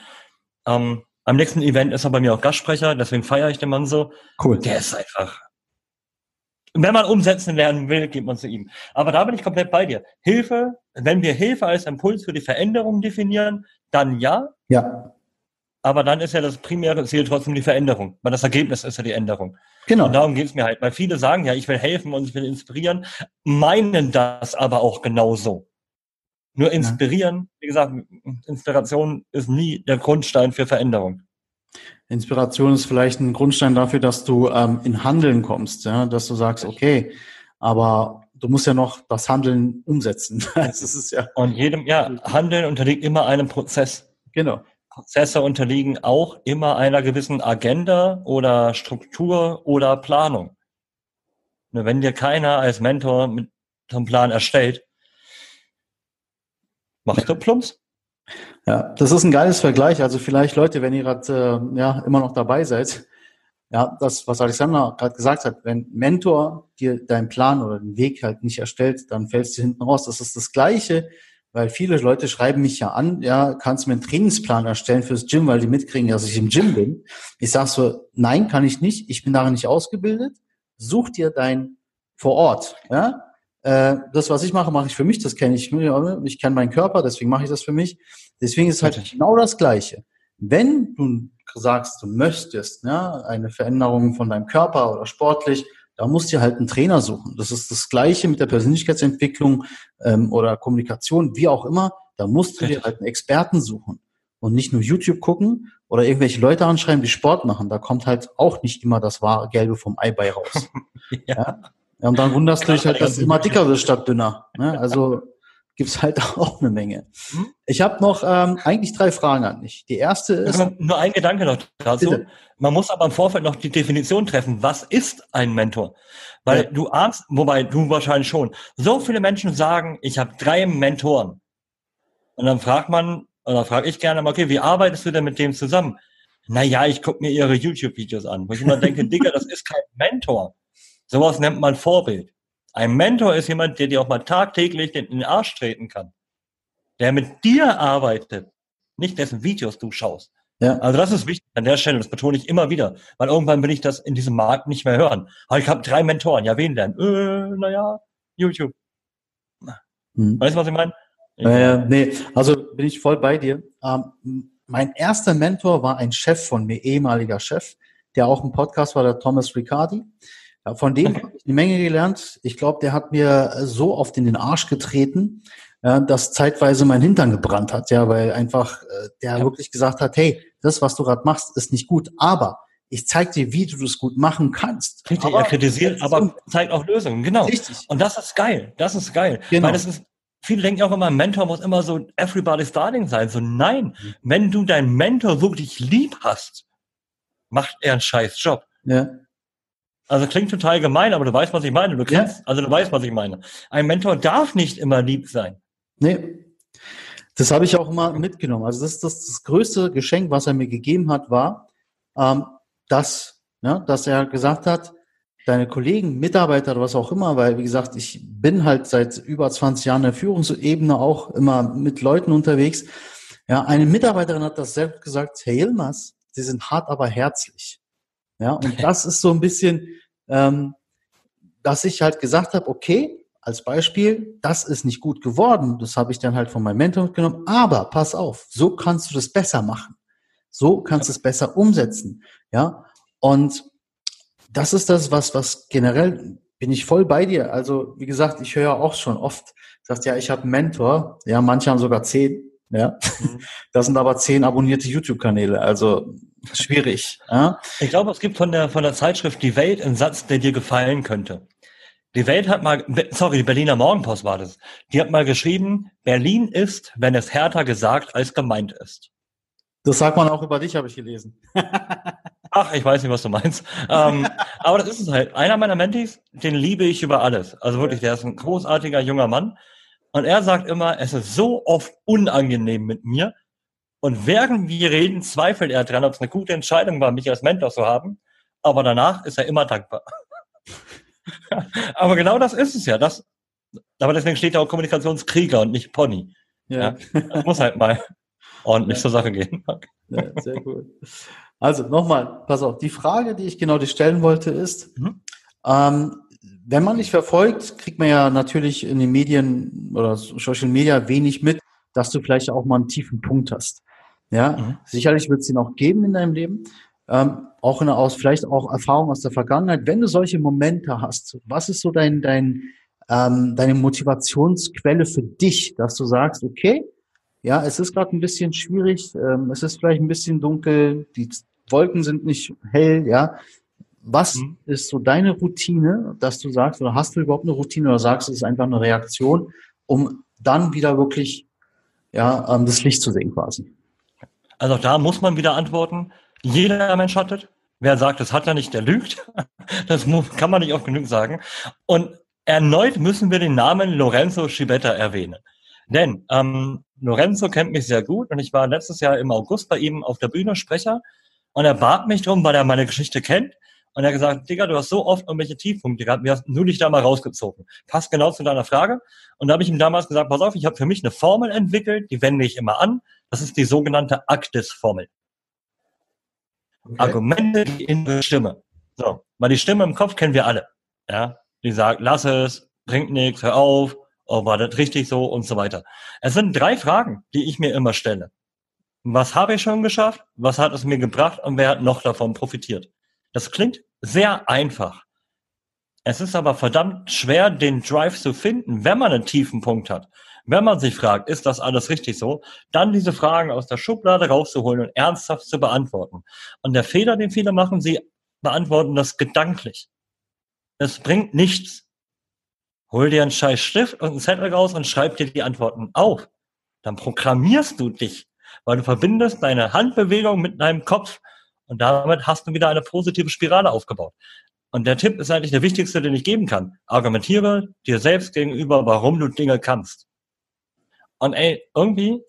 Ähm, am nächsten Event ist er bei mir auch Gastsprecher, deswegen feiere ich den Mann so. Cool. Der ist einfach wenn man umsetzen lernen will, geht man zu ihm. Aber da bin ich komplett bei dir. Hilfe, wenn wir Hilfe als Impuls für die Veränderung definieren, dann ja. Ja. Aber dann ist ja das primäre Ziel trotzdem die Veränderung, weil das Ergebnis ist ja die Änderung. Genau. Und darum geht es mir halt. Weil viele sagen ja, ich will helfen und ich will inspirieren, meinen das aber auch genauso. Nur inspirieren, wie gesagt, Inspiration ist nie der Grundstein für Veränderung. Inspiration ist vielleicht ein Grundstein dafür, dass du ähm, in Handeln kommst, ja? dass du sagst, okay, aber du musst ja noch das Handeln umsetzen. das ist ja Und jedem, ja, Handeln unterliegt immer einem Prozess. Genau. Prozesse unterliegen auch immer einer gewissen Agenda oder Struktur oder Planung. Nur wenn dir keiner als Mentor mit einem Plan erstellt, machst du Plumps. Ja, das ist ein geiles Vergleich. Also vielleicht Leute, wenn ihr gerade äh, ja immer noch dabei seid, ja, das, was Alexander gerade gesagt hat, wenn Mentor dir deinen Plan oder den Weg halt nicht erstellt, dann fällst du hinten raus. Das ist das Gleiche, weil viele Leute schreiben mich ja an, ja, kannst du mir einen Trainingsplan erstellen fürs Gym, weil die mitkriegen, dass ich im Gym bin. Ich sag so, nein, kann ich nicht. Ich bin darin nicht ausgebildet. Such dir dein vor Ort, ja. Äh, das, was ich mache, mache ich für mich. Das kenne ich. Ich kenne meinen Körper, deswegen mache ich das für mich. Deswegen ist es halt Richtig. genau das Gleiche. Wenn du sagst, du möchtest ja, eine Veränderung von deinem Körper oder sportlich, da musst du halt einen Trainer suchen. Das ist das Gleiche mit der Persönlichkeitsentwicklung ähm, oder Kommunikation, wie auch immer. Da musst du dir halt einen Experten suchen und nicht nur YouTube gucken oder irgendwelche Leute anschreiben, die Sport machen. Da kommt halt auch nicht immer das wahre Gelbe vom Eiwei raus. ja. ja. Ja, und dann wunderst du dich halt, dass es immer dicker wird statt dünner. Ne? Also gibt's halt auch eine Menge. Hm? Ich habe noch ähm, eigentlich drei Fragen an dich. Die erste ist. Nur ein Gedanke noch dazu. Bitte. Man muss aber im Vorfeld noch die Definition treffen. Was ist ein Mentor? Weil ja. du ahnst, wobei du wahrscheinlich schon, so viele Menschen sagen, ich habe drei Mentoren. Und dann fragt man, oder frage ich gerne, okay, wie arbeitest du denn mit dem zusammen? Naja, ich gucke mir ihre YouTube-Videos an, wo ich immer denke, Digga, das ist kein Mentor. Sowas nennt man Vorbild. Ein Mentor ist jemand, der dir auch mal tagtäglich in den Arsch treten kann. Der mit dir arbeitet, nicht dessen Videos du schaust. Ja. Also das ist wichtig an der Stelle, das betone ich immer wieder, weil irgendwann will ich das in diesem Markt nicht mehr hören. Aber ich habe drei Mentoren, ja wen denn? Äh, naja, YouTube. Hm. Weißt du, was ich meine? Äh, nee, also bin ich voll bei dir. Ähm, mein erster Mentor war ein Chef von mir, ehemaliger Chef, der auch im Podcast war, der Thomas Riccardi. Von dem habe ich eine Menge gelernt. Ich glaube, der hat mir so oft in den Arsch getreten, ja, dass zeitweise mein Hintern gebrannt hat, ja, weil einfach äh, der ja. wirklich gesagt hat, hey, das, was du gerade machst, ist nicht gut, aber ich zeige dir, wie du es gut machen kannst. Richtig, aber, er kritisiert, aber zeigt auch Lösungen, genau. Richtig. Und das ist geil, das ist geil. Genau. Weil das ist, viele denken auch immer, ein Mentor muss immer so everybody's darling sein. So nein, mhm. wenn du deinen Mentor wirklich lieb hast, macht er einen scheiß Job. Ja. Also klingt total gemein, aber du weißt, was ich meine. Du kennst, ja. also du weißt, was ich meine. Ein Mentor darf nicht immer lieb sein. Nee. Das habe ich auch immer mitgenommen. Also das, das, das größte Geschenk, was er mir gegeben hat, war, ähm, dass, ja, dass er gesagt hat, deine Kollegen, Mitarbeiter oder was auch immer, weil, wie gesagt, ich bin halt seit über 20 Jahren in der Führungsebene auch immer mit Leuten unterwegs. Ja, eine Mitarbeiterin hat das selbst gesagt, Herr Ilmas, Sie sind hart, aber herzlich. Ja, und das ist so ein bisschen, ähm, dass ich halt gesagt habe, okay, als Beispiel, das ist nicht gut geworden. Das habe ich dann halt von meinem Mentor mitgenommen. Aber pass auf, so kannst du das besser machen. So kannst du es besser umsetzen. Ja, und das ist das, was, was generell bin ich voll bei dir. Also, wie gesagt, ich höre auch schon oft, sagt ja, ich habe einen Mentor. Ja, manche haben sogar zehn. Ja, mhm. das sind aber zehn abonnierte YouTube-Kanäle. Also schwierig. Ja? Ich glaube, es gibt von der, von der Zeitschrift Die Welt einen Satz, der dir gefallen könnte. Die Welt hat mal, sorry, die Berliner Morgenpost war das. Die hat mal geschrieben, Berlin ist, wenn es härter gesagt als gemeint ist. Das sagt man auch über dich, habe ich gelesen. Ach, ich weiß nicht, was du meinst. ähm, aber das ist es halt. Einer meiner Mentis, den liebe ich über alles. Also wirklich, der ist ein großartiger junger Mann. Und er sagt immer, es ist so oft unangenehm mit mir. Und während wir reden, zweifelt er dran, ob es eine gute Entscheidung war, mich als Mentor zu haben. Aber danach ist er immer dankbar. aber genau das ist es ja. Das, aber deswegen steht ja auch Kommunikationskrieger und nicht Pony. Ja. ja das muss halt mal ordentlich ja. zur Sache gehen. Ja, sehr gut. Also nochmal, pass auf, die Frage, die ich genau dir stellen wollte, ist, mhm. ähm, wenn man dich verfolgt, kriegt man ja natürlich in den Medien oder Social Media wenig mit, dass du vielleicht auch mal einen tiefen Punkt hast. Ja, mhm. sicherlich wird es den auch geben in deinem Leben. Ähm, auch eine aus, vielleicht auch Erfahrung aus der Vergangenheit. Wenn du solche Momente hast, was ist so dein, dein, ähm, deine Motivationsquelle für dich, dass du sagst, okay, ja, es ist gerade ein bisschen schwierig, ähm, es ist vielleicht ein bisschen dunkel, die Wolken sind nicht hell, ja. Was mhm. ist so deine Routine, dass du sagst, oder hast du überhaupt eine Routine oder sagst, es ist einfach eine Reaktion, um dann wieder wirklich ja, ähm, das Licht zu sehen quasi? Also da muss man wieder antworten, jeder Mensch hattet. Wer sagt, das hat er nicht, der lügt. Das kann man nicht oft genug sagen. Und erneut müssen wir den Namen Lorenzo Schibetta erwähnen. Denn ähm, Lorenzo kennt mich sehr gut und ich war letztes Jahr im August bei ihm auf der Bühne Sprecher und er bat mich drum, weil er meine Geschichte kennt. Und er hat gesagt, Digga, du hast so oft irgendwelche Tiefpunkte gehabt, wie hast du dich da mal rausgezogen? Passt genau zu deiner Frage. Und da habe ich ihm damals gesagt, pass auf, ich habe für mich eine Formel entwickelt, die wende ich immer an. Das ist die sogenannte Aktis-Formel. Okay. Argumente, die innere Stimme. So, weil die Stimme im Kopf kennen wir alle. Ja, die sagt, lass es, bringt nichts, hör auf, oh, war das richtig so und so weiter. Es sind drei Fragen, die ich mir immer stelle. Was habe ich schon geschafft? Was hat es mir gebracht? Und wer hat noch davon profitiert? Das klingt sehr einfach. Es ist aber verdammt schwer, den Drive zu finden, wenn man einen tiefen Punkt hat. Wenn man sich fragt, ist das alles richtig so, dann diese Fragen aus der Schublade rauszuholen und ernsthaft zu beantworten. Und der Fehler, den viele machen, sie beantworten das gedanklich. Es bringt nichts. Hol dir einen scheiß Stift und einen Zettel raus und schreib dir die Antworten auf. Dann programmierst du dich, weil du verbindest deine Handbewegung mit deinem Kopf und damit hast du wieder eine positive Spirale aufgebaut. Und der Tipp ist eigentlich der wichtigste, den ich geben kann. Argumentiere dir selbst gegenüber, warum du Dinge kannst. Und ey, irgendwie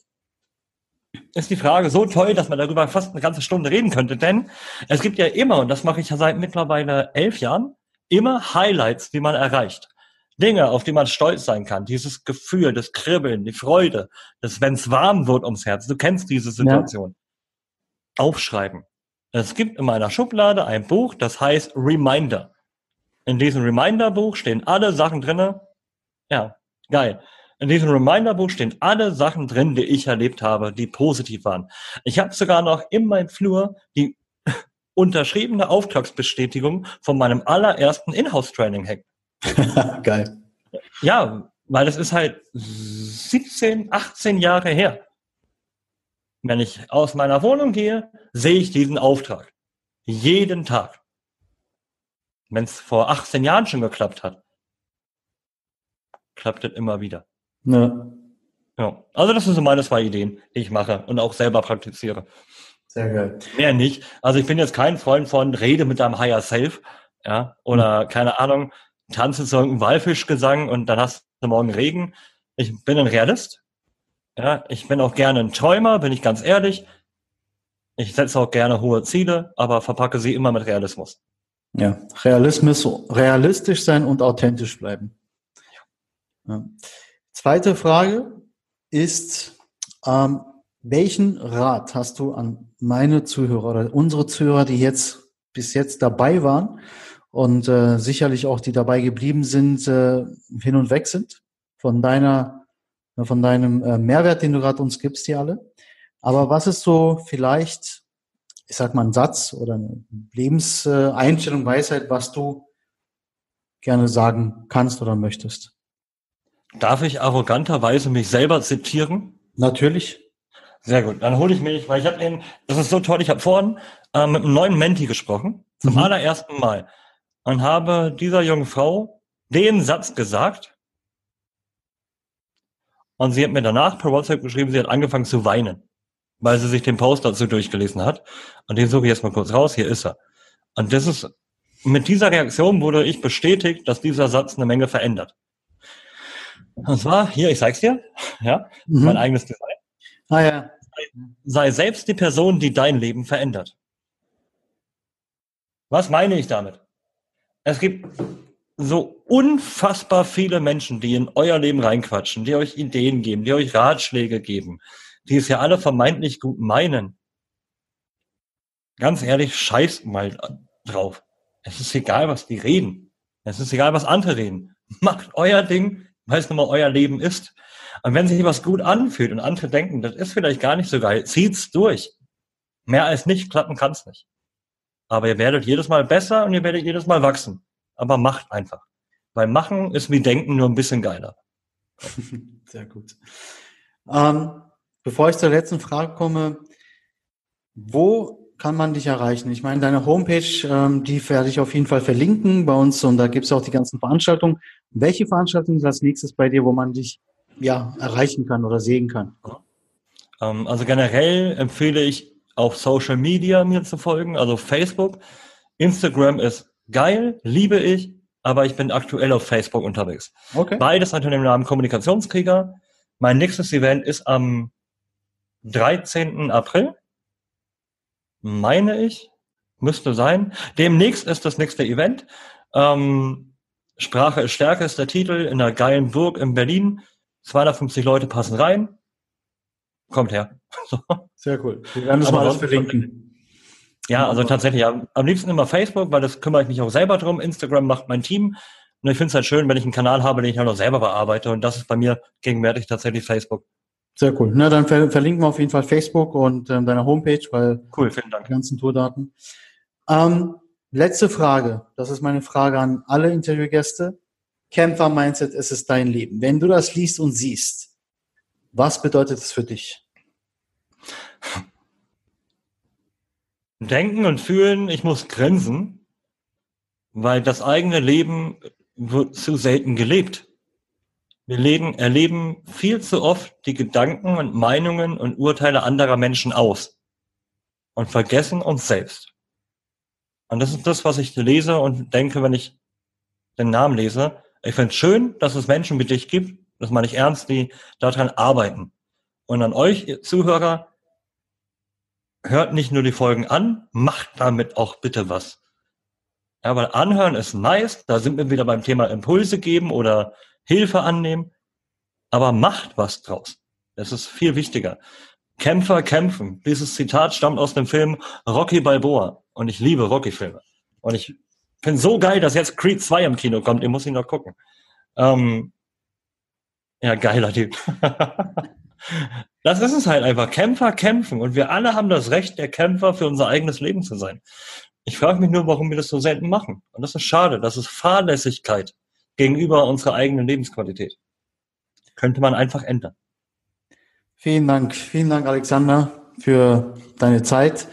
ist die Frage so toll, dass man darüber fast eine ganze Stunde reden könnte, denn es gibt ja immer, und das mache ich ja seit mittlerweile elf Jahren, immer Highlights, die man erreicht. Dinge, auf die man stolz sein kann. Dieses Gefühl, das Kribbeln, die Freude, das, wenn es warm wird ums Herz. Du kennst diese Situation. Ja. Aufschreiben. Es gibt in meiner Schublade ein Buch, das heißt Reminder. In diesem Reminder-Buch stehen alle Sachen drinne. Ja, geil. In diesem Reminder-Buch stehen alle Sachen drin, die ich erlebt habe, die positiv waren. Ich habe sogar noch in meinem Flur die unterschriebene Auftragsbestätigung von meinem allerersten Inhouse-Training hängen. Geil. Ja, weil das ist halt 17, 18 Jahre her. Wenn ich aus meiner Wohnung gehe, sehe ich diesen Auftrag. Jeden Tag. Wenn es vor 18 Jahren schon geklappt hat, klappt es immer wieder. Ja. ja. Also das sind so meine zwei Ideen, die ich mache und auch selber praktiziere. Sehr geil. Mehr nicht. Also ich bin jetzt kein Freund von Rede mit einem Higher Self, ja, oder keine Ahnung, tanze zu irgendeinem Walfischgesang und dann hast du morgen Regen. Ich bin ein Realist. Ja, ich bin auch gerne ein Träumer, bin ich ganz ehrlich. Ich setze auch gerne hohe Ziele, aber verpacke sie immer mit Realismus. Ja, Realismus, realistisch sein und authentisch bleiben. Ja. Zweite Frage ist, ähm, welchen Rat hast du an meine Zuhörer oder unsere Zuhörer, die jetzt bis jetzt dabei waren und äh, sicherlich auch die dabei geblieben sind, äh, hin und weg sind von deiner, von deinem äh, Mehrwert, den du gerade uns gibst, die alle. Aber was ist so vielleicht, ich sag mal, ein Satz oder eine Lebenseinstellung, Weisheit, was du gerne sagen kannst oder möchtest? Darf ich arroganterweise mich selber zitieren? Natürlich. Sehr gut. Dann hole ich mich, weil ich habe den, das ist so toll, ich habe vorhin äh, mit einem neuen Menti gesprochen, zum mhm. allerersten Mal und habe dieser jungen Frau den Satz gesagt. Und sie hat mir danach per WhatsApp geschrieben, sie hat angefangen zu weinen, weil sie sich den Post dazu durchgelesen hat. Und den suche ich jetzt mal kurz raus. Hier ist er. Und das ist, mit dieser Reaktion wurde ich bestätigt, dass dieser Satz eine Menge verändert. Und zwar, hier, ich zeig's dir, ja, mhm. mein eigenes Design. Ah ja. Sei selbst die Person, die dein Leben verändert. Was meine ich damit? Es gibt so unfassbar viele Menschen, die in euer Leben reinquatschen, die euch Ideen geben, die euch Ratschläge geben, die es ja alle vermeintlich gut meinen. Ganz ehrlich, scheißt mal drauf. Es ist egal, was die reden. Es ist egal, was andere reden. Macht euer Ding, weil es nun mal euer Leben ist. Und wenn sich was gut anfühlt und andere denken, das ist vielleicht gar nicht so geil, zieht's durch. Mehr als nicht klappen kann's nicht. Aber ihr werdet jedes Mal besser und ihr werdet jedes Mal wachsen. Aber macht einfach. Weil machen ist wie denken nur ein bisschen geiler. Sehr gut. Ähm, bevor ich zur letzten Frage komme, wo kann man dich erreichen? Ich meine, deine Homepage, ähm, die werde ich auf jeden Fall verlinken bei uns und da gibt es auch die ganzen Veranstaltungen. Welche Veranstaltung ist als nächstes bei dir, wo man dich ja erreichen kann oder sehen kann? Ähm, also generell empfehle ich auf Social Media mir zu folgen, also Facebook. Instagram ist geil, liebe ich, aber ich bin aktuell auf Facebook unterwegs. Okay. Beides unter dem Namen Kommunikationskrieger. Mein nächstes Event ist am 13. April meine ich, müsste sein. Demnächst ist das nächste Event. Ähm, Sprache ist Stärke ist der Titel in einer geilen Burg in Berlin. 250 Leute passen rein. Kommt her. Sehr cool. Wir werden das mal alles verlinken. Ja, also tatsächlich, am, am liebsten immer Facebook, weil das kümmere ich mich auch selber drum. Instagram macht mein Team. Und ich finde es halt schön, wenn ich einen Kanal habe, den ich halt auch selber bearbeite. Und das ist bei mir gegenwärtig tatsächlich Facebook. Sehr cool. Na, dann ver verlinken wir auf jeden Fall Facebook und ähm, deine Homepage, weil cool, vielen Dank. Die ganzen Tourdaten. Ähm, letzte Frage. Das ist meine Frage an alle Interviewgäste. Kämpfer Mindset, es ist dein Leben. Wenn du das liest und siehst, was bedeutet es für dich? Denken und fühlen, ich muss grenzen, weil das eigene Leben wird zu selten gelebt. Wir leben, erleben viel zu oft die Gedanken und Meinungen und Urteile anderer Menschen aus und vergessen uns selbst. Und das ist das, was ich lese und denke, wenn ich den Namen lese. Ich finde es schön, dass es Menschen wie dich gibt, das meine ich ernst, die daran arbeiten. Und an euch, Zuhörer, hört nicht nur die Folgen an, macht damit auch bitte was. Ja, weil anhören ist nice, da sind wir wieder beim Thema Impulse geben oder Hilfe annehmen, aber macht was draus. Das ist viel wichtiger. Kämpfer kämpfen. Dieses Zitat stammt aus dem Film Rocky Balboa. Und ich liebe Rocky-Filme. Und ich finde so geil, dass jetzt Creed 2 im Kino kommt. Ihr muss ihn noch gucken. Ähm, ja, geiler Typ. das ist es halt einfach. Kämpfer kämpfen. Und wir alle haben das Recht, der Kämpfer für unser eigenes Leben zu sein. Ich frage mich nur, warum wir das so selten machen. Und das ist schade. Das ist Fahrlässigkeit gegenüber unserer eigenen Lebensqualität. Könnte man einfach ändern. Vielen Dank, vielen Dank, Alexander, für deine Zeit.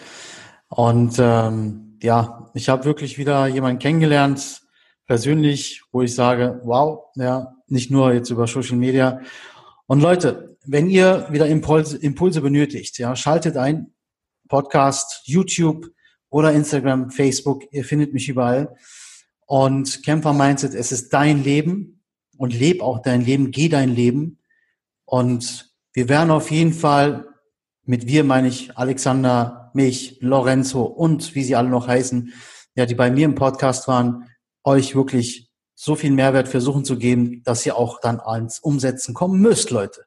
Und ähm, ja, ich habe wirklich wieder jemanden kennengelernt, persönlich, wo ich sage, wow, ja, nicht nur jetzt über Social Media. Und Leute, wenn ihr wieder Impulse, Impulse benötigt, ja, schaltet ein, Podcast, YouTube oder Instagram, Facebook, ihr findet mich überall. Und Kämpfer Mindset, es ist dein Leben und leb auch dein Leben, geh dein Leben. Und wir werden auf jeden Fall, mit wir meine ich Alexander, mich, Lorenzo und wie sie alle noch heißen, ja, die bei mir im Podcast waren, euch wirklich so viel Mehrwert versuchen zu geben, dass ihr auch dann ans Umsetzen kommen müsst, Leute.